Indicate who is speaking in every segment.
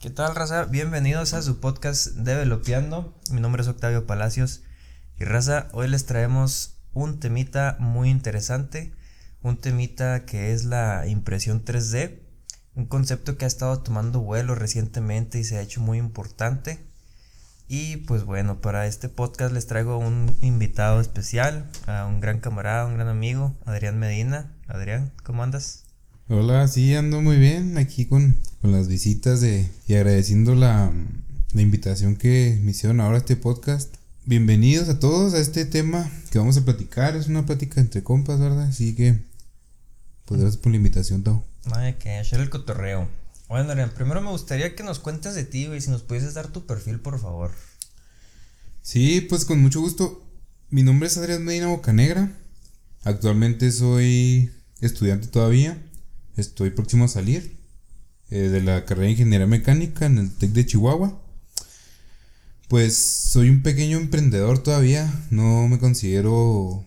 Speaker 1: ¿Qué tal, raza? Bienvenidos a su podcast Developeando. Mi nombre es Octavio Palacios. Y raza, hoy les traemos un temita muy interesante. Un temita que es la impresión 3D. Un concepto que ha estado tomando vuelo recientemente y se ha hecho muy importante. Y pues bueno, para este podcast les traigo un invitado especial, a un gran camarada, un gran amigo, Adrián Medina. Adrián, ¿cómo andas?
Speaker 2: Hola, sí, ando muy bien aquí con, las visitas de, y agradeciendo la, invitación que me hicieron ahora a este podcast. Bienvenidos a todos a este tema que vamos a platicar. Es una plática entre compas, ¿verdad? Así que, pues gracias por la invitación, Tau.
Speaker 1: Ay, que hacer el cotorreo. Bueno, Adrián, primero me gustaría que nos cuentes de ti, y si nos pudieses dar tu perfil, por favor.
Speaker 2: Sí, pues con mucho gusto. Mi nombre es Adrián Medina Bocanegra. Actualmente soy estudiante todavía. Estoy próximo a salir eh, de la carrera de Ingeniería Mecánica en el TEC de Chihuahua. Pues soy un pequeño emprendedor todavía. No me considero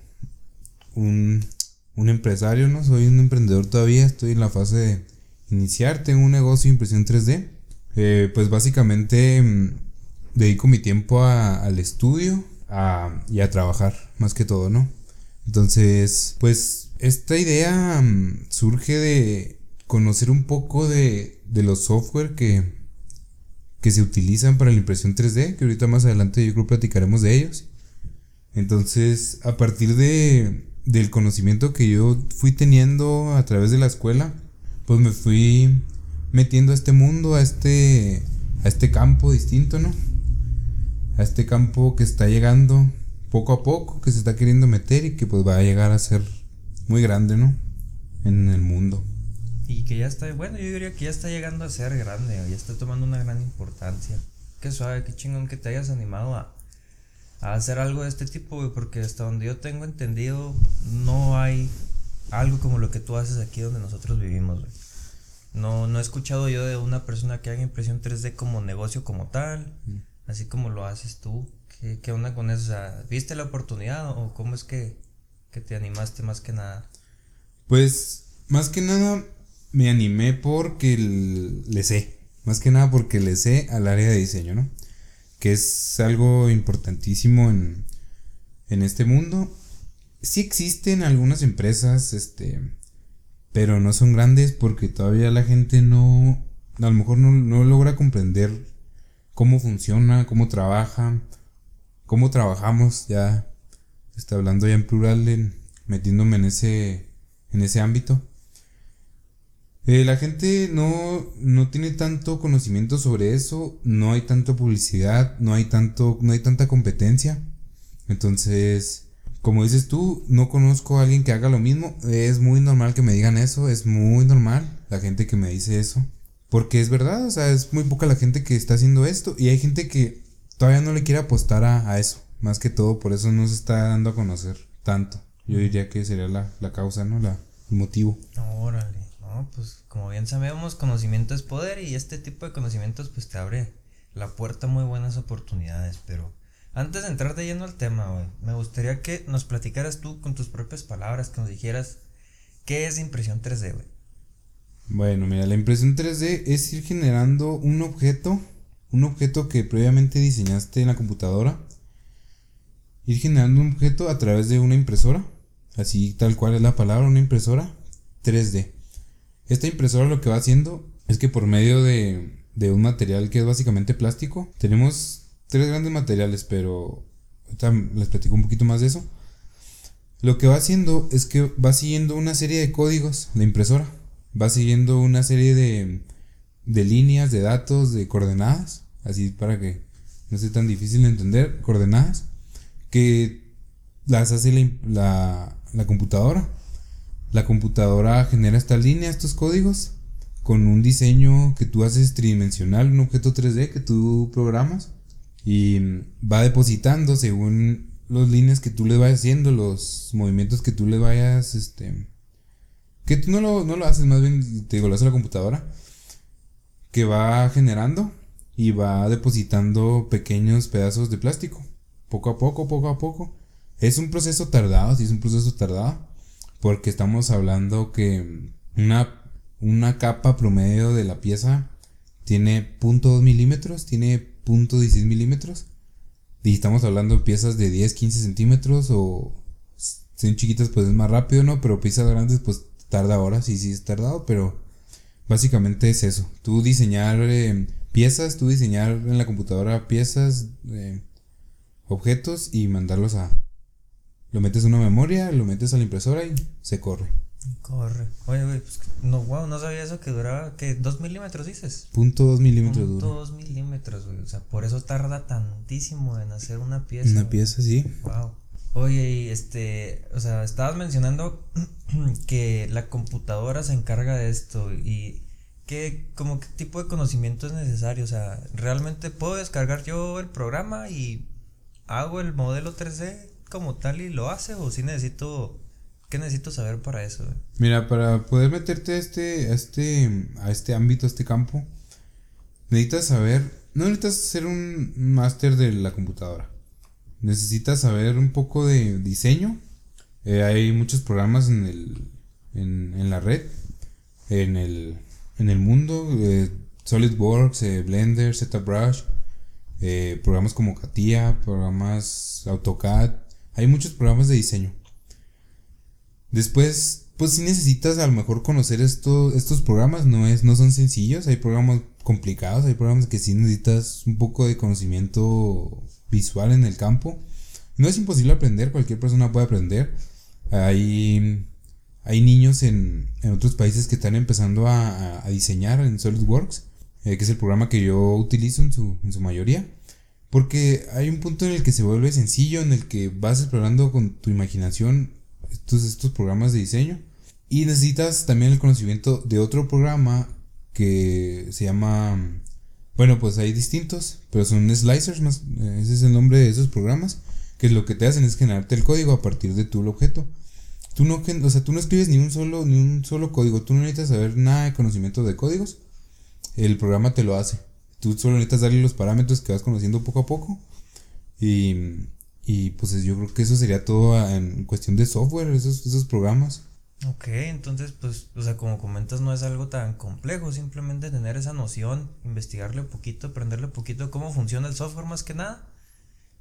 Speaker 2: un, un empresario, ¿no? Soy un emprendedor todavía. Estoy en la fase de iniciar. Tengo un negocio de impresión 3D. Eh, pues básicamente mm, dedico mi tiempo al estudio y a trabajar, más que todo, ¿no? Entonces, pues esta idea mm, surge de conocer un poco de, los software que, que se utilizan para la impresión 3D, que ahorita más adelante yo creo platicaremos de ellos. Entonces, a partir de, del conocimiento que yo fui teniendo a través de la escuela, pues me fui metiendo a este mundo, a este, a este campo distinto, ¿no? a este campo que está llegando poco a poco, que se está queriendo meter y que pues va a llegar a ser muy grande, ¿no? En el mundo.
Speaker 1: Y que ya está, bueno, yo diría que ya está llegando a ser grande, ya está tomando una gran importancia. Qué suave, qué chingón que te hayas animado a, a hacer algo de este tipo, porque hasta donde yo tengo entendido, no hay algo como lo que tú haces aquí donde nosotros vivimos, güey. No, no he escuchado yo de una persona que haga impresión 3D como negocio como tal. Mm así como lo haces tú. ¿Qué, qué onda con eso? ¿Viste la oportunidad o cómo es que, te animaste más que nada?
Speaker 2: Pues, más que nada me animé porque le sé. Más que nada porque le sé al área de diseño, ¿no? Que es algo importantísimo en, en este mundo. Sí existen algunas empresas, este, pero no son grandes porque todavía la gente no, a lo mejor no, no logra comprender cómo funciona, cómo trabaja, cómo trabajamos, ya está hablando ya en plural, metiéndome en ese, en ese ámbito. Eh, la gente no, no tiene tanto conocimiento sobre eso, no hay tanta publicidad, no hay tanto, no hay tanta competencia. Entonces, como dices tú, no conozco a alguien que haga lo mismo. Es muy normal que me digan eso, es muy normal la gente que me dice eso. Porque es verdad, o sea, es muy poca la gente que está haciendo esto y hay gente que todavía no le quiere apostar a, eso. Más que todo, por eso no se está dando a conocer tanto. Yo diría que sería la, causa, ¿no? La, el motivo.
Speaker 1: Órale, no, pues como bien sabemos, conocimiento es poder y este tipo de conocimientos pues te abre la puerta a muy buenas oportunidades, pero antes de entrar de lleno al tema, güey, me gustaría que nos platicaras tú con tus propias palabras, que nos dijeras qué es impresión 3D, güey.
Speaker 2: Bueno, mira, la impresión 3D es ir generando un objeto, un objeto que previamente diseñaste en la computadora, ir generando un objeto a través de una impresora, así tal cual es la palabra, una impresora 3D. Esta impresora lo que va haciendo es que por medio de, de un material que es básicamente plástico, tenemos tres grandes materiales, pero les platico un poquito más de eso. Lo que va haciendo es que va siguiendo una serie de códigos de impresora va siguiendo una serie de, de líneas, de datos, de coordenadas, así para que no sea tan difícil de entender, coordenadas, que las hace la, la, computadora. La computadora genera estas líneas, estos códigos, con un diseño que tú haces tridimensional, un objeto 3D que tú programas, y va depositando según las líneas que tú le vayas haciendo, los movimientos que tú le vayas este, que tú no lo, no lo haces, más bien te digo, lo hace la computadora. Que va generando y va depositando pequeños pedazos de plástico. Poco a poco, poco a poco. Es un proceso tardado, sí es un proceso tardado. Porque estamos hablando que una, una capa promedio de la pieza tiene .2 milímetros, tiene .16 milímetros. Y estamos hablando de piezas de 10, 15 centímetros o son chiquitas pues es más rápido, ¿no? Pero piezas grandes pues tarda horas y sí es tardado, pero básicamente es eso. Tú diseñar eh, piezas, tú diseñar en la computadora piezas, eh, objetos y mandarlos a... Lo metes en una memoria, lo metes a la impresora y se corre.
Speaker 1: Corre. Oye, güey, pues no, wow, no sabía eso que duraba, que ¿2 milímetros dices?
Speaker 2: Punto 2 milímetros
Speaker 1: Punto
Speaker 2: dura.
Speaker 1: dos milímetros, güey. O sea, por eso tarda tantísimo en hacer una pieza.
Speaker 2: Una
Speaker 1: güey.
Speaker 2: pieza, sí.
Speaker 1: Wow. Oye, y este, o sea, estabas mencionando que la computadora se encarga de esto y qué, como qué tipo de conocimiento es necesario, o sea, realmente puedo descargar yo el programa y hago el modelo 3D como tal y lo hace o si necesito, qué necesito saber para eso?
Speaker 2: Mira, para poder meterte a este, a este, a este ámbito, a este campo, necesitas saber, no necesitas ser un máster de la computadora. Necesitas saber un poco de diseño. Eh, hay muchos programas en el, en, en la red, en el, en el mundo, eh, SolidWorks, eh, Blender, ZBrush, eh, programas como CATIA, programas AutoCAD. Hay muchos programas de diseño. Después, pues si necesitas a lo mejor conocer esto, estos programas, no, es, no son sencillos, hay programas complicados, hay programas que sí necesitas un poco de conocimiento visual en el campo. No es imposible aprender, cualquier persona puede aprender. Hay, hay niños en, en otros países que están empezando a- a diseñar en SolidWorks, eh, que es el programa que yo utilizo en su, en su mayoría. Porque hay un punto en el que se vuelve sencillo, en el que vas explorando con tu imaginación estos, estos programas de diseño. Y necesitas también el conocimiento de otro programa que se llama... Bueno, pues hay distintos, pero son slicers, más, eh, ese es el nombre de esos programas, que lo que te hacen es generarte el código a partir de tu objeto. Tú no, o sea, tú no escribes ni un solo, ni un solo código, tú no necesitas saber nada de conocimiento de códigos, el programa te lo hace. Tú solo necesitas darle los parámetros que vas conociendo poco a poco. Y, y pues yo creo que eso sería todo en cuestión de software, esos, esos programas.
Speaker 1: Ok, entonces, pues, o sea, como comentas, no es algo tan complejo, simplemente tener esa noción, investigarle poquito, aprenderle poquito cómo funciona el software más que nada.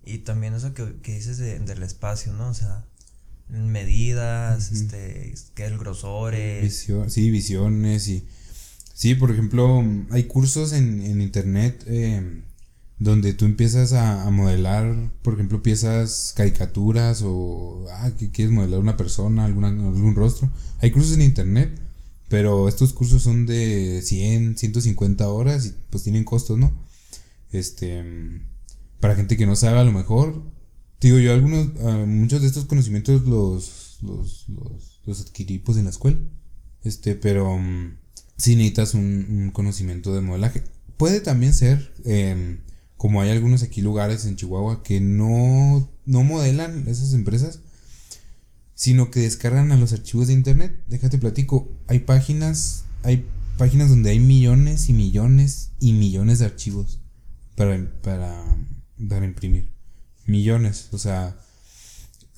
Speaker 1: Y también eso que, que dices de- del espacio, ¿no? O sea, medidas,
Speaker 2: Ujú.
Speaker 1: este, que el grosores.
Speaker 2: Visio- sí, visiones y... Sí, por ejemplo, hay cursos en, en internet eh, donde tú empiezas a, a modelar, por ejemplo, piezas, caricaturas o ah, que quieres modelar una persona, alguna, algún rostro. Hay cursos en internet, pero estos cursos son de 100, 150 horas y pues tienen costos, ¿no? Este, para gente que no sabe a lo mejor, digo yo, algunos, ah, muchos de estos conocimientos los, los, los, los adquirí pues en la escuela. Este, pero mm, sí necesitas un, un conocimiento de modelaje. Puede también ser, em, como hay algunos aquí lugares en Chihuahua que no, no modelan esas empresas, sino que descargan a los archivos de internet. Déjate platico, hay páginas, hay páginas donde hay millones y millones y millones de archivos para, para, para imprimir. Millones, o sea,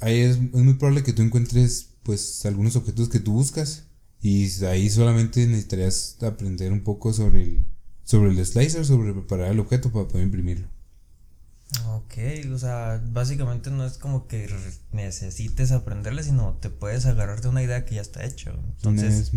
Speaker 2: ahí es, es muy probable que tú encuentres pues algunos objetos que tú buscas y ahí solamente necesitarías aprender un poco sobre el, sobre el slicer, sobre preparar el objeto para poder imprimirlo.
Speaker 1: Ok, o sea, básicamente no es como que necesites aprenderle, sino te puedes agarrar de una idea que ya está hecho. Entonces,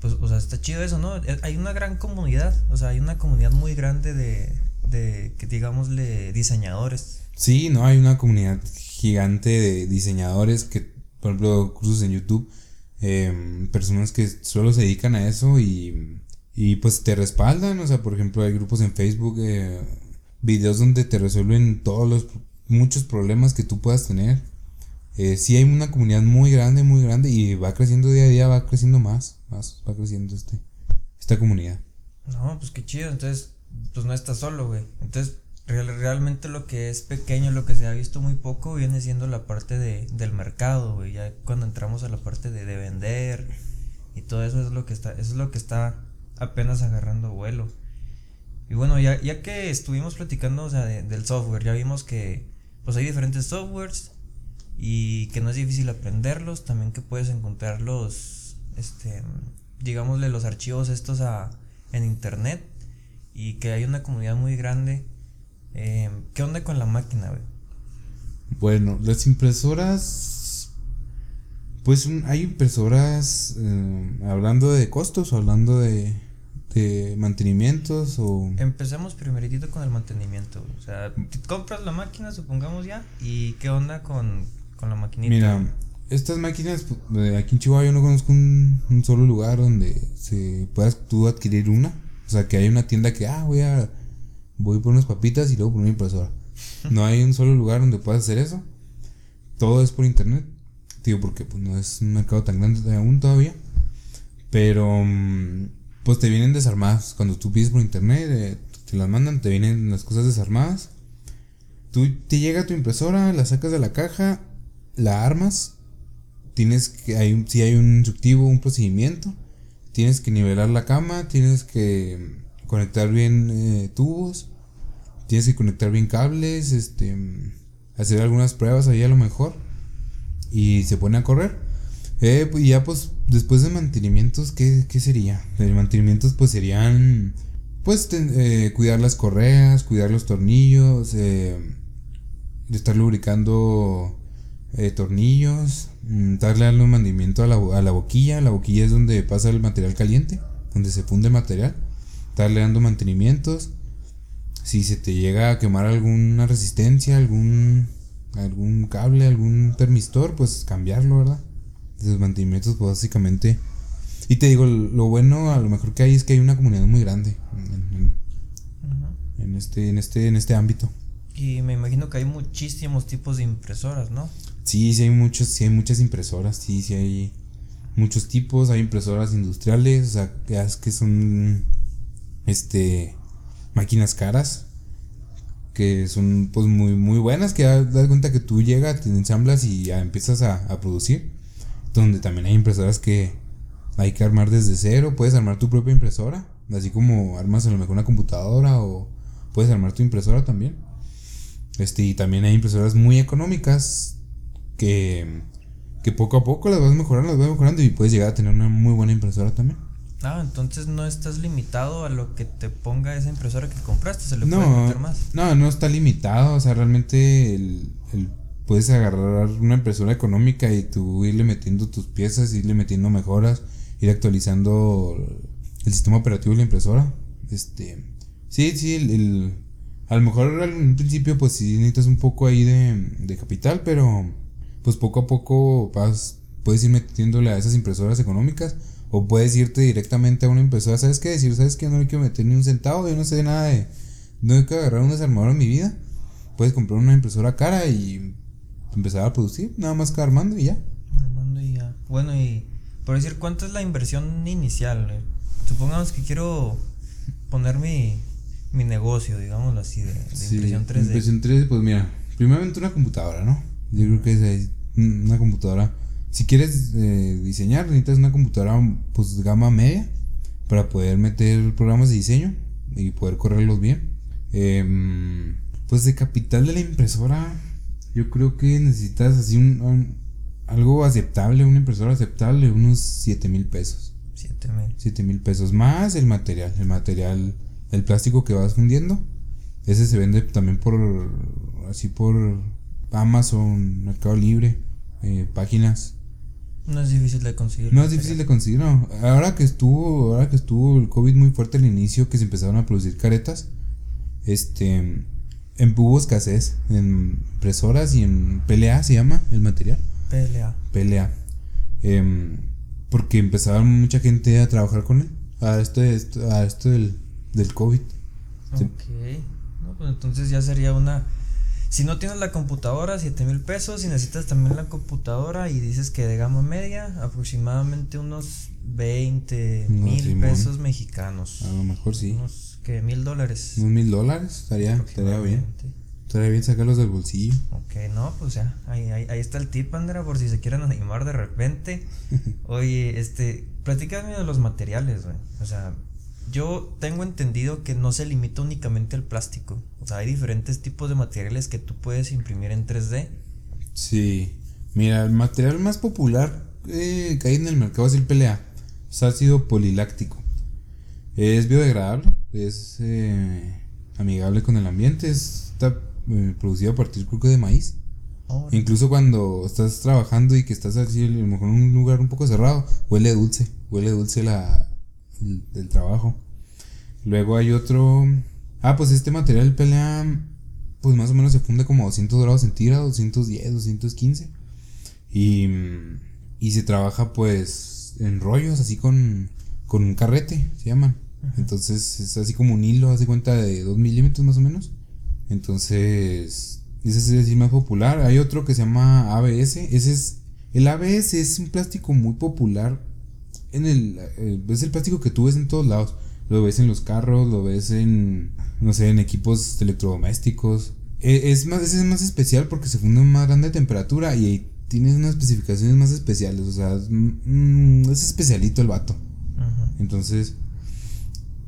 Speaker 1: pues, o sea, está chido eso, ¿no? Eh, Hay una gran comunidad, o sea, hay una comunidad muy grande de, de que digámosle, diseñadores.
Speaker 2: Sí, no, hay una comunidad gigante de diseñadores que, por ejemplo, cursos en YouTube, em, personas que solo se dedican a eso y, y pues te respaldan, o sea, por ejemplo, hay grupos en Facebook, eh, videos donde te resuelven todos los, muchos problemas que tú puedas tener. Eh, sí hay una comunidad muy grande, muy grande y va creciendo día a día, va creciendo más, más, va creciendo este, esta comunidad.
Speaker 1: No, pues qué chido, entonces, pues no estás solo, güey. Entonces, realmente lo que es pequeño, lo que se ha visto muy poco, viene siendo la parte de, del mercado. Ya cuando entramos a la parte de, de vender y todo eso es lo que está, eso es lo que está apenas agarrando vuelo. Y bueno, ya, ya que estuvimos platicando, o sea, de- del software, ya vimos que pues hay diferentes softwares y que no es difícil aprenderlos, también que puedes encontrar los, este, digámosle los archivos estos a, en internet y que hay una comunidad muy grande. Eh, ¿Qué onda con la máquina, güey?
Speaker 2: Bueno, las impresoras. Pues hay impresoras. Eh, hablando de costos hablando de, de mantenimientos o.
Speaker 1: Empecemos primeritito con el mantenimiento. O sea, compras la máquina, supongamos ya. ¿Y qué onda con, con la maquinita?
Speaker 2: Mira, estas máquinas, pues, aquí en Chihuahua yo no conozco un, un solo lugar donde se puedas tú adquirir una. O sea, que hay una tienda que, ah, voy a. Voy por unas papitas y luego por una impresora. No hay un solo lugar donde puedas hacer eso. Todo es por internet. Digo, porque pues, no es un mercado tan grande aún todavía. Pero. mm, Pues te vienen desarmadas. Cuando tú pides por internet, eh, te las mandan, te vienen las cosas desarmadas. Tú te llega tu impresora, la sacas de la caja, la armas. Tienes que. Hay, si hay un instructivo, un procedimiento. Tienes que nivelar la cama, tienes que conectar bien eh, tubos, tienes que conectar bien cables, este, hacer algunas pruebas ahí a lo mejor y se pone a correr. Eh, pues, ya pues después de mantenimientos, ¿qué, qué sería? De mantenimientos pues serían pues eh, cuidar las correas, cuidar los tornillos, eh, estar lubricando eh, tornillos, mm, darle algo de mantenimiento a la, a la boquilla. La boquilla es donde pasa el material caliente, donde se funde el material. Darle dando mantenimientos. Si se te llega a quemar alguna resistencia, algún, algún cable, algún termistor, pues cambiarlo, ¿verdad? Esos mantenimientos, pues básicamente. Y te digo, lo bueno a lo mejor que hay es que hay una comunidad muy grande en, en- este, en este, en este ámbito.
Speaker 1: Y me imagino que hay muchísimos tipos de impresoras, ¿no?
Speaker 2: Sí, sí hay muchos, sí hay muchas impresoras, sí, sí hay muchos tipos, hay impresoras industriales, o sea, que son este máquinas caras que son pues muy muy buenas, que da- das cuenta que tú llegas, te ensamblas y empiezas a, a producir. Donde también hay impresoras que hay que armar desde cero, puedes armar tu propia impresora, así como armas a lo mejor una computadora o puedes armar tu impresora también. Este, y también hay impresoras muy económicas que, que poco a poco las vas mejorando, las vas mejorando y puedes llegar a tener una muy buena impresora también.
Speaker 1: Ah, entonces no estás limitado a lo que te ponga esa impresora que compraste, se le puede meter más.
Speaker 2: no, no está limitado, o sea, realmente el, el- puedes agarrar una impresora económica y tú irle metiendo tus piezas, irle metiendo mejoras, ir actualizando el sistema operativo de la impresora. Este, sí, sí, el, el- a lo mejor al un principio pues sí necesitas un poco ahí de, de capital, pero pues poco a poco vas, puedes ir metiéndole a esas impresoras económicas o puedes irte directamente a una impresora, ¿sabes qué decir? ¿Sabes que no le quiero meter ni un centavo? Yo no sé nada de, no hay que agarrar un desarmador en mi vida. Puedes comprar una impresora cara y empezar a producir, nada más que armando y ya.
Speaker 1: Armando y ya. Bueno, y por decir, ¿cuánto es la inversión inicial? Eh, Supongamos que quiero poner mi, mi negocio, digámoslo así, de, de impresión 3D.
Speaker 2: Impresión 3D, pues mira, primeramente una computadora, ¿no? Yo creo que es mm, una computadora. Si quieres eh, diseñar, necesitas una computadora pues gama media para poder meter programas de diseño y poder correrlos bien. Em, pues de capital de la impresora, yo creo que necesitas así un, un- algo aceptable, una impresora aceptable, unos 7 mil pesos.
Speaker 1: 7000.
Speaker 2: 7 mil pesos más el material, el material, el plástico que vas fundiendo. Ese se vende también por, así por Amazon, Mercado Libre, eh, páginas.
Speaker 1: No es difícil de conseguir.
Speaker 2: No es difícil de conseguir, no. Ahora que estuvo, ahora que estuvo el COVID muy fuerte al inicio, que se empezaron a producir caretas, este, en hubo escasez, en impresoras y en PLA se llama el material.
Speaker 1: PLA.
Speaker 2: pelea. Em, porque empezaba mucha gente a trabajar con él. A esto, a esto del, del COVID.
Speaker 1: Ok. No, pues entonces ya sería una. Si no tienes la computadora, 7 mil pesos. Si necesitas también la computadora y dices que de gama media, aproximadamente unos 20
Speaker 2: No,
Speaker 1: mil pesos mexicanos.
Speaker 2: A lo mejor sí.
Speaker 1: Unos que mil dólares.
Speaker 2: Unos mil dólares. Estaría, estaría bien. Estaría bien sacarlos del bolsillo.
Speaker 1: Ok, no, pues ya, ahí, ahí, ahí está el tip, Andrea, por si se quieren animar de repente. Oye, este, platícame de los materiales, güey. O sea, yo tengo entendido que no se limita únicamente al plástico. O sea, hay diferentes tipos de materiales que tú puedes imprimir en 3D.
Speaker 2: Sí. Mira, el material más popular eh, que hay en el mercado es el PLA. Es ácido poliláctico. Es biodegradable. es eh, amigable con el ambiente, está eh, producido a partir creo que de maíz. Incluso cuando estás trabajando y que estás así, a lo mejor en un lugar un poco cerrado, huele dulce, huele dulce la, el, trabajo. Luego hay otro... Ah, pues este material pelea, pues más o menos se funde como a 200 grados centígrados, 210, 215. Y, y se trabaja pues en rollos, así con, con un carrete, se llaman. Entonces es así como un hilo, hace cuenta de 2 milímetros más o menos. Entonces ese es el más popular. Hay otro que se llama ABS. Ese es. El ABS es un plástico muy popular. En el. Eh, es el plástico que tú ves en todos lados. Lo ves en los carros, lo ves en. No sé, en equipos electrodomésticos. E, es más, ese es más especial porque se funde a más grande temperatura y tiene unas especificaciones más especiales. O sea, mm, es especialito el vato. Entonces,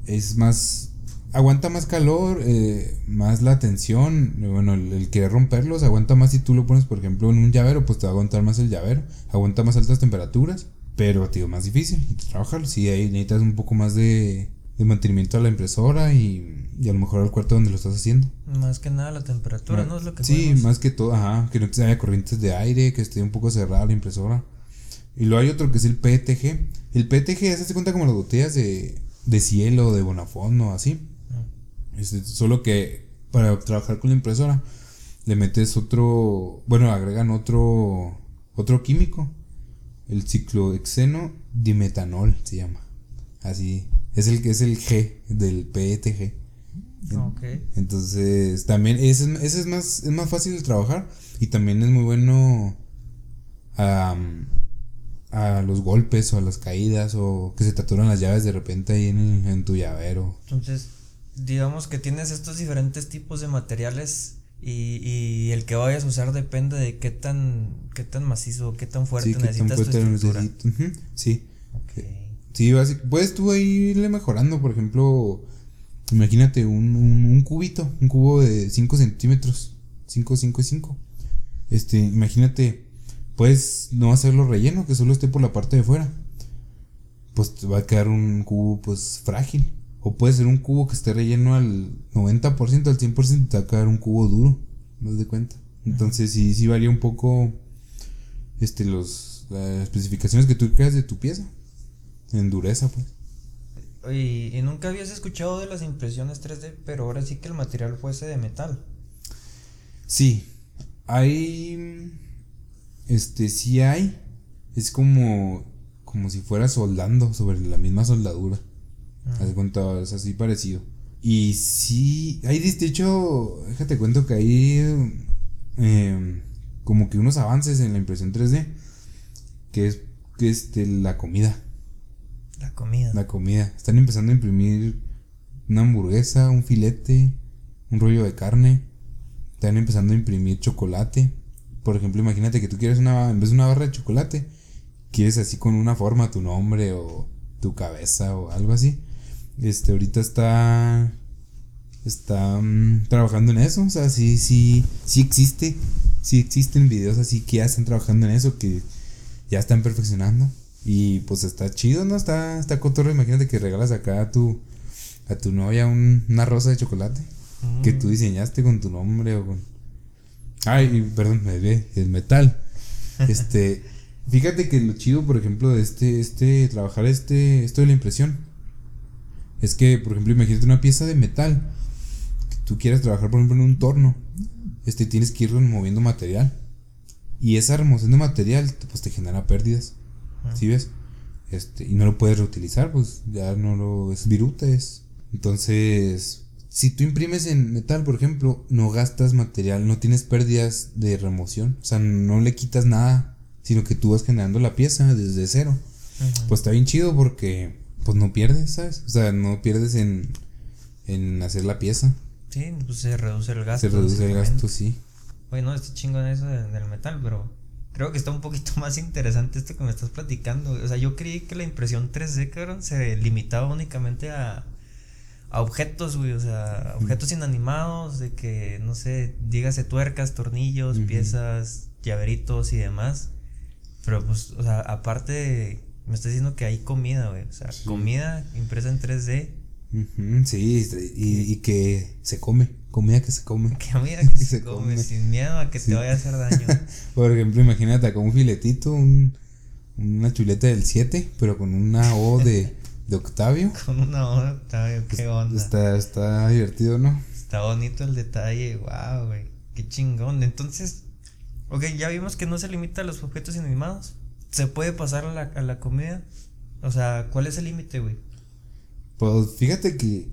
Speaker 2: es más aguanta más calor, eh, más la tensión. Bueno, el, el, querer romperlos aguanta más si tú lo pones, por ejemplo, en un llavero, pues te va a aguantar más el llavero. Aguanta más altas temperaturas, pero, tío, más difícil trabajarlo. Sí, ahí necesitas un poco más de, de mantenimiento a la impresora y, y, a lo mejor al cuarto donde lo estás haciendo.
Speaker 1: Más que nada la temperatura, ¿no? Es lo que
Speaker 2: Sí, más que todo, ajá, que no te haya corrientes de aire, que esté un poco cerrada la impresora. Y luego hay otro que es el PETG. El PETG se hace cuenta como las botellas de, de cielo, de Bonafont o así este, solo que para trabajar con la impresora le metes otro, bueno, agregan otro otro químico, el ciclohexeno dimetanol se llama. Así, es el que es el G del PETG. Okay. Entonces, también ese, ese, es más es más fácil de trabajar y también es muy bueno a, a los golpes o a las caídas o que se te las llaves de repente ahí en, en tu llavero.
Speaker 1: Entonces, digamos que tienes estos diferentes tipos de materiales y, y, el que vayas a usar depende de qué tan qué tan macizo, qué tan fuerte necesitas tu estructura.
Speaker 2: Sí. Sí, puedes tú irle mejorando, por ejemplo, imagínate un, un, cubito, un cubo de 5 centímetros, 5, 5 y 5. Este, imagínate, puedes no hacerlo relleno, que solo esté por la parte de fuera. Pues te va a quedar un cubo pues frágil. O puede ser un cubo que esté relleno al 90%, al 100%, te va a quedar un cubo duro. ¿No de cuenta? Entonces sí, sí varía un poco este, los, las especificaciones que tú creas de tu pieza. En dureza, pues.
Speaker 1: Y, y nunca habías escuchado de las impresiones 3D, pero ahora sí que el material fuese de metal.
Speaker 2: Sí, hay. Este, sí hay. Es como. Como si fuera soldando sobre la misma soldadura. Haz cuenta, es así parecido. Y sí, hay de hecho, déjate cuento que hay em, como que unos avances en la impresión 3D, que es que este, la comida.
Speaker 1: La comida.
Speaker 2: La comida. Están empezando a imprimir una hamburguesa, un filete, un rollo de carne. Están empezando a imprimir chocolate. Por ejemplo, imagínate que tú quieres una, en vez de una barra de chocolate, quieres así con una forma tu nombre o tu cabeza o algo así. Este, ahorita está. Está mm, trabajando en eso. O sea, sí, sí, sí existe. Sí existen videos así que ya están trabajando en eso, que ya están perfeccionando. Y pues está chido, ¿no? Está, está cotorro. Imagínate que regalas acá a tu, a tu novia una rosa de chocolate que tú mm. diseñaste con tu nombre o con. Ay, perdón, me ve, el metal. Este, fíjate que lo chido, por ejemplo, de este, este, trabajar este, esto de la impresión es que, por ejemplo, imagínate una pieza de metal que tú quieras trabajar, por ejemplo, en un torno. Este, tienes que ir removiendo material. Y esa remoción de material, pues te genera pérdidas. ¿Sí ves? Este, y no lo puedes reutilizar, pues ya no lo. Es viruta, es. Entonces, si tú imprimes en metal, por ejemplo, no gastas material, no tienes pérdidas de remoción. O sea, no le quitas nada, sino que tú vas generando la pieza desde cero. Pues está bien chido porque pues no pierdes, ¿sabes? O sea, no pierdes en, en hacer la pieza.
Speaker 1: Sí, pues se reduce el gasto.
Speaker 2: Se reduce el gasto, sí.
Speaker 1: Bueno, estoy chingón eso del metal, pero creo que está un poquito más interesante esto que me estás platicando. O sea, yo creí que la impresión 3D, cabrón, se limitaba únicamente a, a objetos, güey. O sea, objetos inanimados, de que, no sé, dígase tuercas, tornillos, piezas, llaveritos y demás. Pero pues, o sea, aparte de me está diciendo que hay comida, güey. O sea, comida impresa en 3D.
Speaker 2: Ujú, sí, y, y que se come, comida que se come.
Speaker 1: Comida que se, come, sin miedo a que te vaya a hacer daño.
Speaker 2: Por ejemplo, imagínate con un filetito, un, una chuleta del 7, pero con una O de, de Octavio.
Speaker 1: Con una O de Octavio, qué onda.
Speaker 2: Está, está divertido, ¿no?
Speaker 1: Está bonito el detalle, wow, güey. Qué chingón. Entonces, ok, ya vimos que no se limita a los objetos inanimados. ¿Se puede pasar a la, a la comida? O sea, ¿cuál es el límite, güey?
Speaker 2: Pues fíjate que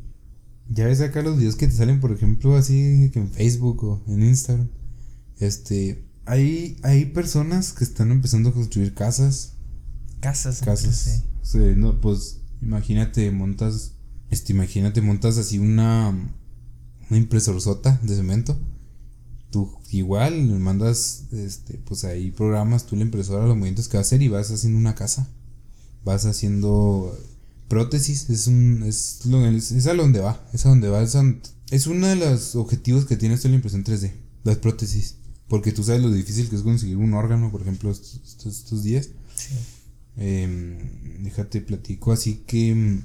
Speaker 2: ya ves acá los videos que te salen, por ejemplo, así que en Facebook o en Instagram. Este, hay, hay personas que están empezando a construir casas.
Speaker 1: Casas.
Speaker 2: Casas. Sí. no, pues imagínate, montas, este, imagínate, montas así una, una impresorzota de cemento. Tú igual mandas, este, pues ahí programas tú la impresora, los movimientos que va a hacer y vas haciendo una casa. Vas haciendo prótesis, es un, es, lo, es, a donde va, es a donde va, es, es uno de los objetivos que tiene esto la impresión 3D, las prótesis. Porque tú sabes lo difícil que es conseguir un órgano, por ejemplo, estos, estos, días. Sí. Eh, déjate platico, así que,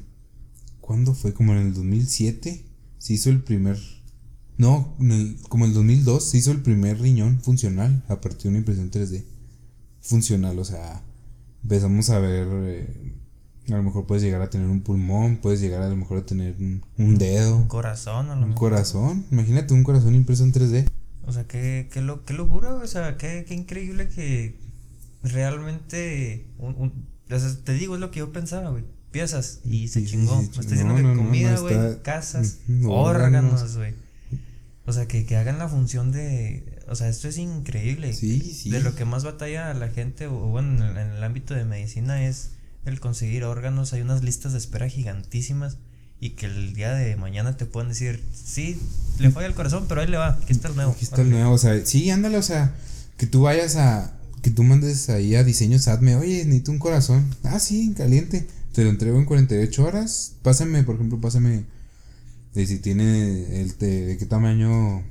Speaker 2: ¿cuándo fue? Como en el 2007 se hizo el primer no, en el, como en el 2002 se hizo el primer riñón funcional a partir de una impresión 3D. Funcional, o sea, empezamos a ver, eh, a lo mejor puedes llegar a tener un pulmón, puedes llegar a lo mejor a tener un, dedo.
Speaker 1: Un corazón, a lo
Speaker 2: Un corazón, imagínate un corazón impreso en 3D.
Speaker 1: O sea, qué, qué, lo, qué locura, o sea, qué, qué increíble que realmente, un, te digo, es lo que yo pensaba, güey. Piezas y se chingó. Me está diciendo que comida, güey, casas, órganos, güey. O sea, que, que hagan la función de. O sea, esto es increíble.
Speaker 2: Sí, sí.
Speaker 1: De lo que más batalla la gente, o bueno, en el, ámbito de medicina es el conseguir órganos. Hay unas listas de espera gigantísimas y que el día de mañana te pueden decir, sí, le falla el corazón, pero ahí le va, aquí está el nuevo.
Speaker 2: Aquí está el nuevo, o sea, sí, ándale, o sea, que tú vayas a, que tú mandes ahí a diseño SATME, oye, necesito un corazón, ah, sí, caliente, te lo entrego en 48 horas, pásame, por ejemplo, pásame de si tiene el de qué tamaño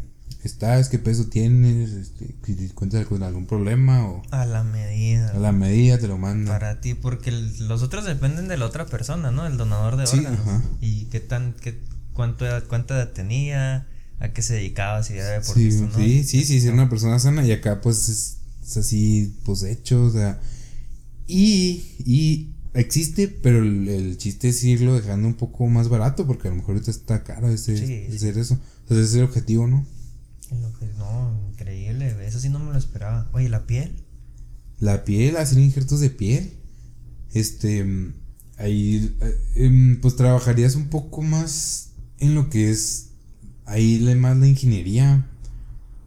Speaker 2: estás, qué peso tienes, este, si cuentas con algún problema o
Speaker 1: a la medida.
Speaker 2: A la medida te lo manda.
Speaker 1: Para ti porque los otros dependen de la otra persona, ¿no? El donador de órganos. Y qué tan qué cuánto cuánta edad tenía, a qué se dedicaba, si era deportista,
Speaker 2: sí, Sí, sí, sí, una persona sana y acá pues es, es así pues hecho, o sea, y y existe, pero el, chiste es irlo dejando un poco más barato, porque a lo mejor ahorita está caro ese, hacer eso. ese es el objetivo, ¿no?
Speaker 1: no, increíble, eso sí no me lo esperaba. Oye, ¿la piel?
Speaker 2: La piel, hacer injertos de piel. Este, ahí, eh, em, pues trabajarías un poco más en lo que es, ahí más la ingeniería.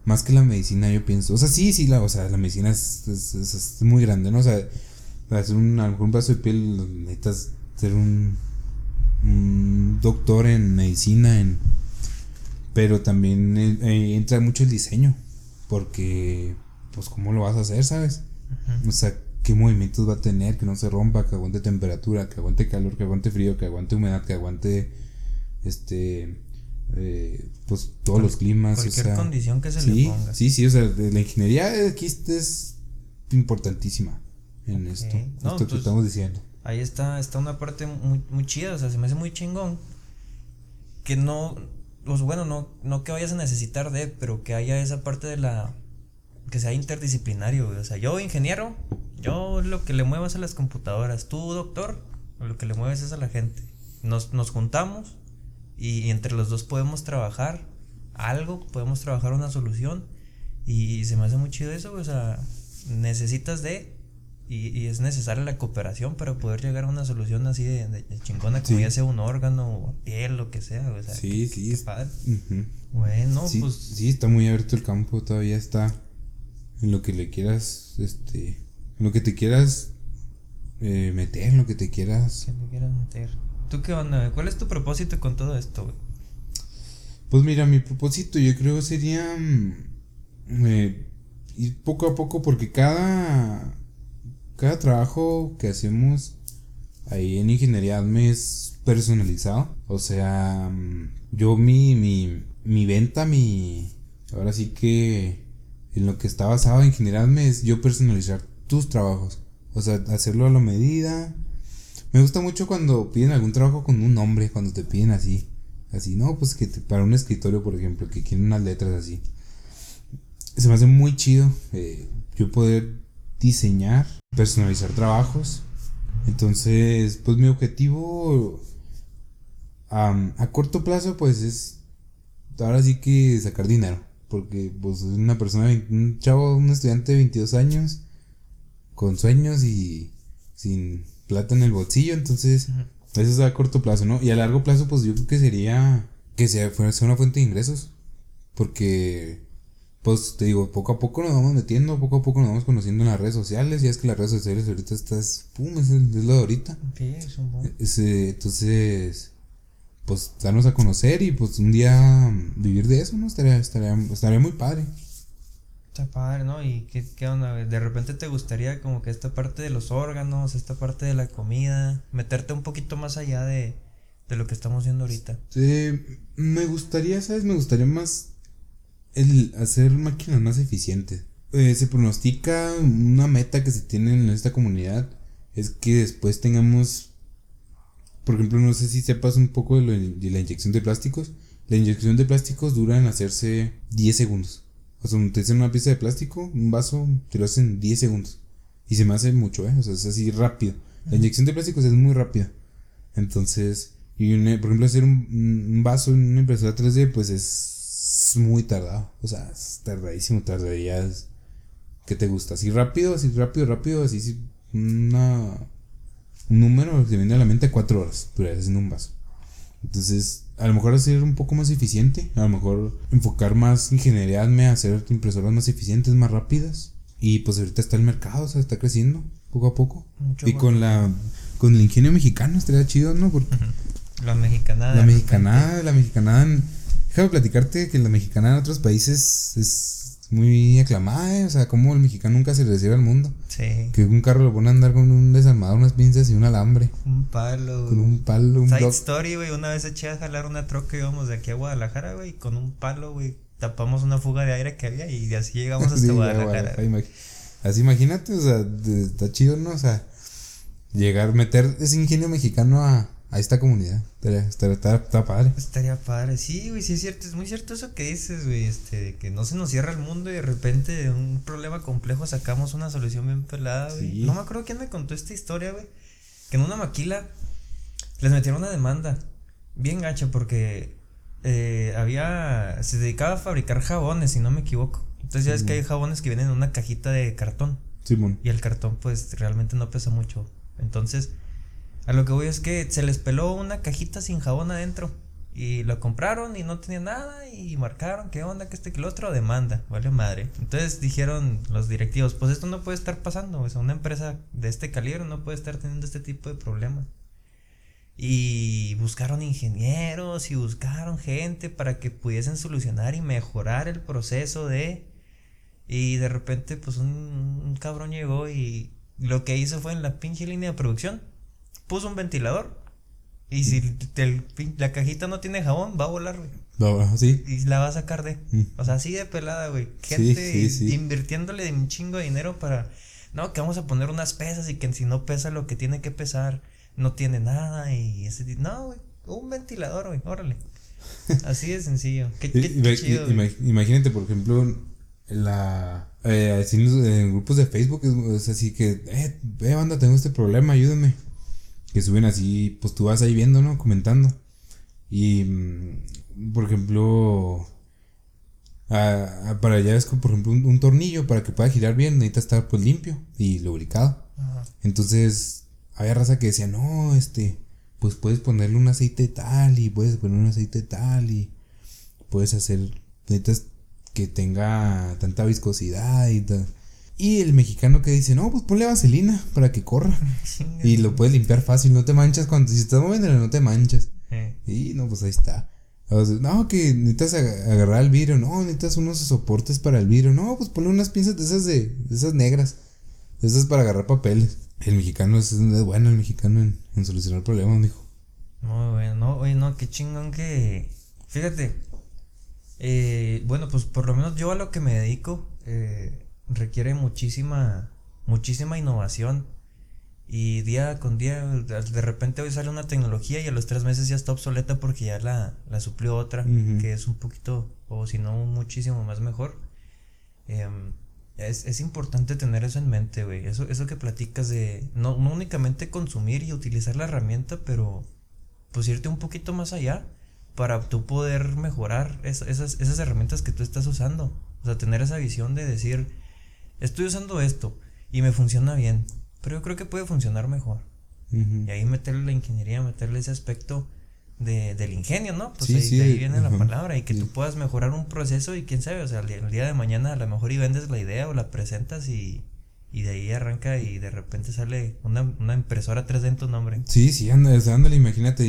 Speaker 2: Más que la medicina, yo pienso. O sea, sí, sí, la, o sea, la medicina es, es, es muy grande, ¿no? O sea, para hacer un, a un vaso de piel necesitas ser un, un doctor en medicina, en, pero también eh, eh, entra mucho el diseño, porque, pues, ¿cómo lo vas a hacer, sabes? O sea, qué movimientos va a tener, que no se rompa, que aguante temperatura, que aguante calor, que aguante frío, que aguante humedad, que aguante, este, eh, pues, todos los climas.
Speaker 1: Cualquier condición que se
Speaker 2: le
Speaker 1: ponga.
Speaker 2: Sí, sí, o sea, la ingeniería aquí es importantísima en esto, esto que estamos diciendo.
Speaker 1: Ahí está, está una parte muy, muy chida, o sea, se me hace muy chingón. Que no, pues bueno, no, no que vayas a necesitar de, pero que haya esa parte de la, que sea interdisciplinario, o sea, yo ingeniero, yo lo que le muevo es a las computadoras, tú doctor, lo que le mueves es a la gente. Nos, nos juntamos y, entre los dos podemos trabajar algo, podemos trabajar una solución y, se me hace muy chido eso, o sea, necesitas de y, y, es necesaria la cooperación para poder llegar a una solución así de, de chingona, como ya sea un órgano o piel, lo que sea. O sea
Speaker 2: sí, sí.
Speaker 1: padre. Bueno,
Speaker 2: sí,
Speaker 1: pues.
Speaker 2: Sí, está muy abierto el campo, todavía está en lo que le quieras, este. En lo que te quieras eh, meter, en lo que te quieras.
Speaker 1: Que te quieras meter. ¿Tú qué onda? ¿Cuál es tu propósito con todo esto, güey?
Speaker 2: Pues mira, mi propósito yo creo sería. Mm, eh, ir poco a poco, porque cada cada trabajo que hacemos ahí en ingeniería me es personalizado. O sea, mm, yo mi, mi, mi venta, mi... Ahora sí que en lo que está basado en ingeniería es yo personalizar tus trabajos. O sea, hacerlo a la medida. Me gusta mucho cuando piden algún trabajo con un nombre, cuando te piden así. Así, no, pues que para un escritorio, por ejemplo, que quieren unas letras así. Se me hace muy chido eh, yo poder diseñar, personalizar trabajos. Entonces, pues mi objetivo a corto plazo, pues es ahora sí que sacar dinero. Porque pues es una persona, un chavo, un estudiante de 22 años, con sueños y sin plata en el bolsillo. Entonces, eso es a corto plazo, ¿no? Y a largo plazo, pues yo creo que sería que sea, fuese una fuente de ingresos. Porque, pues te digo, poco a poco nos vamos metiendo, poco a poco nos vamos conociendo en las redes sociales. Y es que las redes sociales ahorita estás, pum, es, es lo de ahorita.
Speaker 1: Sí, es un boom.
Speaker 2: entonces, pues darnos a conocer y pues un día vivir de eso, ¿no? Estaría, estaría, estaría muy padre.
Speaker 1: Está padre, ¿no? ¿Y qué, qué onda? De repente te gustaría como que esta parte de los órganos, esta parte de la comida, meterte un poquito más allá de, de lo que estamos viendo ahorita.
Speaker 2: Sí, me gustaría, ¿sabes? Me gustaría más el hacer máquinas más eficientes. Eh, se pronostica una meta que se tiene en esta comunidad es que después tengamos por ejemplo, no sé si sepas un poco de, la inyección de plásticos. La inyección de plásticos dura en hacerse 10 segundos. O sea, te hacen una pieza de plástico, un vaso, te lo hacen 10 segundos. Y se me hace mucho, ¿eh? O sea, es así rápido. La inyección de plásticos es muy rápida. Entonces, y por ejemplo, hacer un, vaso en una impresora 3D, pues es muy tardado. O sea, es tardadísimo, tardarías. ¿Qué te gusta? Así rápido, así rápido, rápido, así, una un número que viene a la mente cuatro horas durarías en un vaso. Entonces, a lo mejor hacer un poco más eficiente, a lo mejor enfocar más ingeniería, hacer impresoras más eficientes, más rápidas. Y pues ahorita está el mercado, o sea, está creciendo poco a poco. y con la con el ingenio mexicano estaría chido, ¿no? Porque
Speaker 1: la mexicanada.
Speaker 2: La mexicanada, la mexicanada. Déjame platicarte que la mexicanada en otros países es muy aclamada, ¿eh? o sea, como el mexicano nunca se le recibe al mundo. Sí. Que un carro lo pone a andar con un desarmador, unas pinzas y un alambre.
Speaker 1: Un palo.
Speaker 2: Con un palo, un
Speaker 1: Side story, güey, una vez eché a jalar una troca y íbamos de aquí a Guadalajara, güey, con un palo, güey, tapamos una fuga de aire que había y así llegamos hasta Guadalajara.
Speaker 2: así imagínate, o sea, está chido, ¿no? O sea, llegar, meter ese ingenio mexicano a, a esta comunidad. Estaría, está, padre.
Speaker 1: Estaría padre, sí, güey, sí es cierto, es muy cierto eso que dices, güey, este, que no se nos cierra el mundo y de repente de un problema complejo sacamos una solución bien pelada, güey. No me acuerdo quién me contó esta historia, güey, que en una maquila les metieron una demanda bien gacha porque eh, había, se dedicaba a fabricar jabones, si no me equivoco. Entonces ya es que hay jabones que vienen en una cajita de cartón.
Speaker 2: Simón.
Speaker 1: Y el cartón pues realmente no pesa mucho. Entonces a lo que voy es que se les peló una cajita sin jabón adentro. Y lo compraron y no tenía nada y marcaron qué onda, que este que el otro demanda, vale madre. Entonces dijeron los directivos, pues esto no puede estar pasando, o una empresa de este calibre no puede estar teniendo este tipo de problemas. Y buscaron ingenieros y buscaron gente para que pudiesen solucionar y mejorar el proceso de... Y de repente pues un, un cabrón llegó y lo que hizo fue en la pinche línea de producción puso un ventilador. Y si la cajita no tiene jabón, va a volar, güey.
Speaker 2: No, sí.
Speaker 1: Y la va a sacar de. Mm. O sea, así de pelada, güey. Gente invirtiéndole un chingo de dinero para. No, que vamos a poner unas pesas y que si no pesa lo que tiene que pesar, no tiene nada. Y ese. No, güey. Un ventilador, güey. Órale. Así de sencillo. Qué, chido,
Speaker 2: Imagínate, por ejemplo, la. Eh, en grupos de Facebook es, así que. Eh, eh, banda, tengo este problema, ayúdame que suben así, pues tú vas ahí viendo, ¿no? Comentando. Y, mm, por ejemplo, para allá es como, por ejemplo, un, tornillo para que pueda girar bien, necesita estar pues limpio y lubricado. Entonces, había raza que decía, no, este, pues puedes ponerle un aceite tal y puedes poner un aceite tal y puedes hacer, necesitas que tenga tanta viscosidad y tal. Y el mexicano que dice, no, pues ponle vaselina para que corra. y lo puedes limpiar fácil, no te manchas cuando si estás moviendo no te manchas. Eh. Y no, pues ahí está. no, que necesitas agarrar el vidrio, no, necesitas unos soportes para el vidrio, no, pues ponle unas pinzas de esas de, esas negras, de esas para agarrar papeles. El mexicano es, bueno, el mexicano en, solucionar problemas, mijo.
Speaker 1: Muy bueno, no, oye, no, qué chingón que, fíjate, eh, bueno, pues por lo menos yo a lo que me dedico, eh, requiere muchísima, muchísima innovación Y día con día, de repente hoy sale una tecnología y a los tres meses ya está obsoleta porque ya la, la suplió otra, que es un poquito, o si no, muchísimo más mejor. Em, es, es, importante tener eso en mente, güey. Eso, eso que platicas de no, no únicamente consumir y utilizar la herramienta, pero pues irte un poquito más allá para tú poder mejorar esas, esas herramientas que tú estás usando. O sea, tener esa visión de decir, estoy usando esto y me funciona bien, pero yo creo que puede funcionar mejor. Y ahí meterle la ingeniería, meterle ese aspecto de, del ingenio, ¿no? Pues ahí, de ahí viene la palabra y que tú puedas mejorar un proceso y quién sabe, o sea, el, día de mañana a lo mejor y vendes la idea o la presentas y, y de ahí arranca y de repente sale una, una impresora 3D en tu nombre.
Speaker 2: Sí, sí, ándale, ándale, imagínate,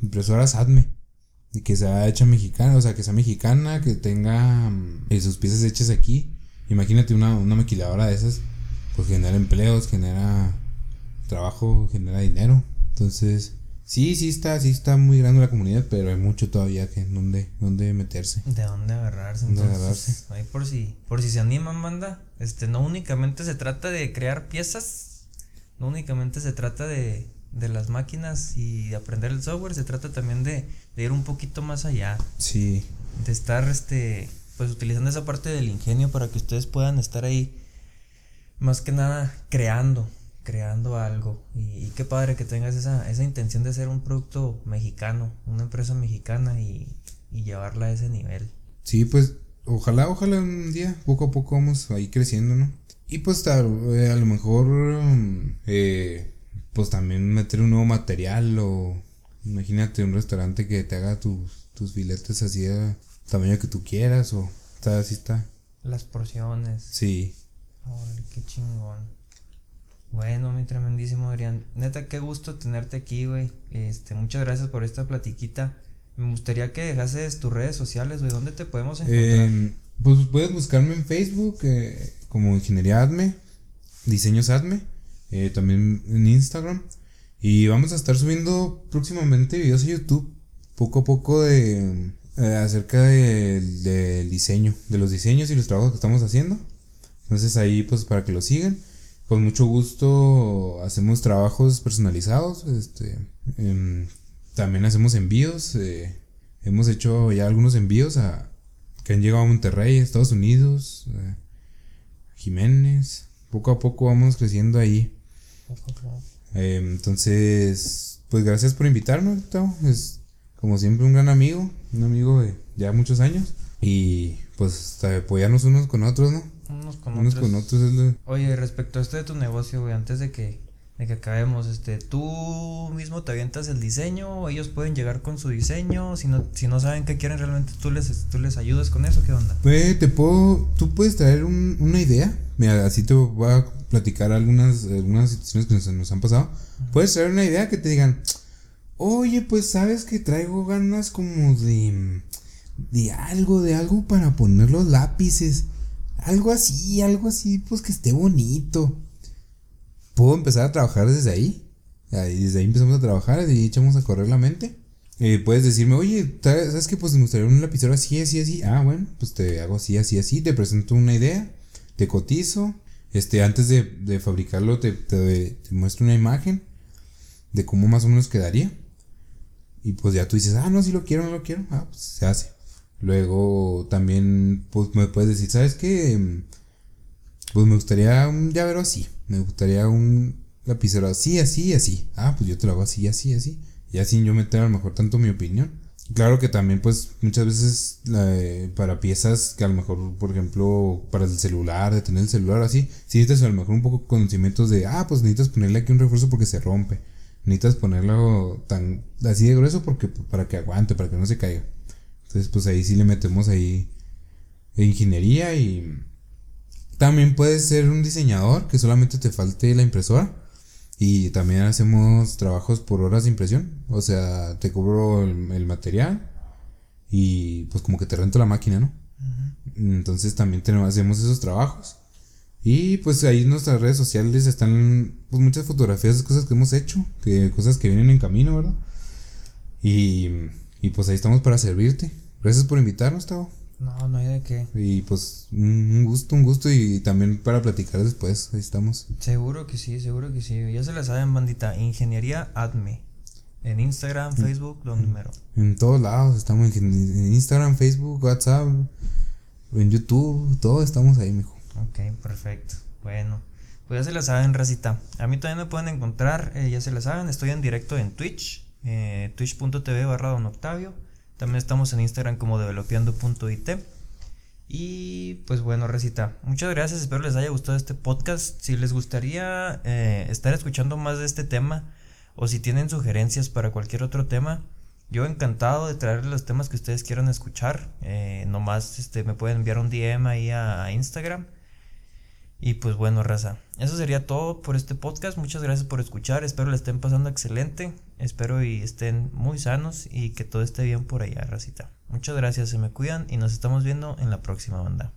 Speaker 2: impresora SATME. Y que sea hecha mexicana, o sea, que sea mexicana, que tenga mm, sus piezas hechas aquí. Imagínate una, una maquiladora de esas, pues genera empleos, genera trabajo, genera dinero. Entonces, sí, sí está, sí está muy grande la comunidad, pero hay mucho todavía que donde, donde meterse.
Speaker 1: De dónde agarrarse, entonces, agarrarse. Ahí por si, por si se animan, manda. Este, no únicamente se trata de crear piezas, no únicamente se trata de, de las máquinas y de aprender el software, se trata también de, ir un poquito más allá.
Speaker 2: Sí.
Speaker 1: De estar, este, pues utilizando esa parte del ingenio para que ustedes puedan estar ahí, más que nada, creando, creando algo. Y, qué padre que tengas esa, esa intención de hacer un producto mexicano, una empresa mexicana y, y llevarla a ese nivel.
Speaker 2: Sí, pues ojalá, ojalá un día, poco a poco vamos ahí creciendo, ¿no? Y pues a, eh, a lo mejor eh, pues también meter un nuevo material o imagínate un restaurante que te haga tus, tus filetes así de tamaño que tú quieras o está así está.
Speaker 1: Las porciones.
Speaker 2: Sí.
Speaker 1: Ay, qué chingón. Bueno, mi tremendísimo Adrián. Neta, qué gusto tenerte aquí, güey. Este, muchas gracias por esta platiquita. Me gustaría que dejases tus redes sociales, güey. ¿Dónde te podemos encontrar?
Speaker 2: Eh, pues puedes buscarme en Facebook eh, como Ingeniería ADME, Diseños ADME. Eh, también en Instagram. Y vamos a estar subiendo próximamente videos a YouTube, poco a poco de eh, acerca del diseño, de los diseños y los trabajos que estamos haciendo. Entonces ahí pues para que lo sigan. Con mucho gusto hacemos trabajos personalizados. Este, em, también hacemos envíos. Eh, hemos hecho ya algunos envíos a que han llegado a Monterrey, Estados Unidos, Jiménez. Poco a poco vamos creciendo ahí. Eh, entonces, pues gracias por invitarme, Es como siempre un gran amigo, un amigo de ya muchos años. Y pues apoyarnos unos con otros, ¿no?
Speaker 1: Unos con otros. Con otros Oye, respecto a esto de tu negocio, güey, antes de que, de que acabemos, este, tú mismo te avientas el diseño, ellos pueden llegar con su diseño, si no, si no saben qué quieren realmente, tú les, tú les ayudas con eso, ¿qué onda?
Speaker 2: Pues te puedo, tú puedes traer una idea, mira, así te voy a platicar algunas, algunas situaciones que nos, han pasado, puedes traer una idea que te digan, oye, pues sabes que traigo ganas como de, de algo, de algo para poner los lápices, algo así, algo así, pues que esté bonito. Puedo empezar a trabajar desde ahí. desde ahí empezamos a trabajar y echamos a correr la mente. Eh, puedes decirme, oye, ¿sabes qué? Pues me gustaría un lapicero así, así, así. Ah, bueno, pues te hago así, así, así. Te presento una idea, te cotizo, este, antes de, de fabricarlo te, te, muestro una imagen de cómo más o menos quedaría. Y pues ya tú dices, ah, no, si lo quiero, no lo quiero. Ah, pues se hace. Luego también pues me puedes decir, ¿sabes qué? Pues me gustaría un llavero así. Me gustaría un lapicero así, así, así. Ah, pues yo te lo hago así, así, así. Y así yo meter a lo mejor tanto mi opinión. Claro que también, pues, muchas veces para piezas que a lo mejor, por ejemplo, para el celular, de tener el celular así, si necesitas a lo mejor un poco conocimientos de, ah, pues necesitas ponerle aquí un refuerzo porque se rompe. Necesitas ponerlo tan así de grueso porque para que aguante, para que no se caiga. Entonces, pues ahí sí le metemos ahí ingeniería y también puedes ser un diseñador que solamente te falte la impresora y también hacemos trabajos por horas de impresión. O sea, te cobro el, material y pues como que te rento la máquina, ¿no? Entonces también tenemos, hacemos esos trabajos. Y pues ahí en nuestras redes sociales están pues muchas fotografías de cosas que hemos hecho, que, cosas que vienen en camino, ¿verdad? Y, y pues ahí estamos para servirte. Gracias por invitarnos, Tavo.
Speaker 1: No, no hay de qué.
Speaker 2: Y pues un gusto, un gusto y también para platicar después, ahí estamos.
Speaker 1: Seguro que sí, seguro que sí. Ya se la saben, bandita. Ingeniería ADME. En Instagram, Facebook, don número.
Speaker 2: En todos lados, estamos en Instagram, Facebook, WhatsApp, en YouTube, todo estamos ahí, mijo.
Speaker 1: Ok, perfecto. Bueno, pues ya se la saben, racita. A mí también me pueden encontrar, eh, ya se la saben, estoy en directo en Twitch, eh, twitch.tv barra don Octavio. También estamos en Instagram como developeando.it. Y pues bueno, Recita, muchas gracias, espero les haya gustado este podcast. Si les gustaría eh, estar escuchando más de este tema o si tienen sugerencias para cualquier otro tema, yo encantado de traerles los temas que ustedes quieran escuchar. Eh, nomás este, me pueden enviar un DM ahí a, Instagram. Y pues bueno, raza. Eso sería todo por este podcast. Muchas gracias por escuchar. Espero le estén pasando excelente. Espero y estén muy sanos y que todo esté bien por allá, racita. Muchas gracias, se me cuidan y nos estamos viendo en la próxima banda.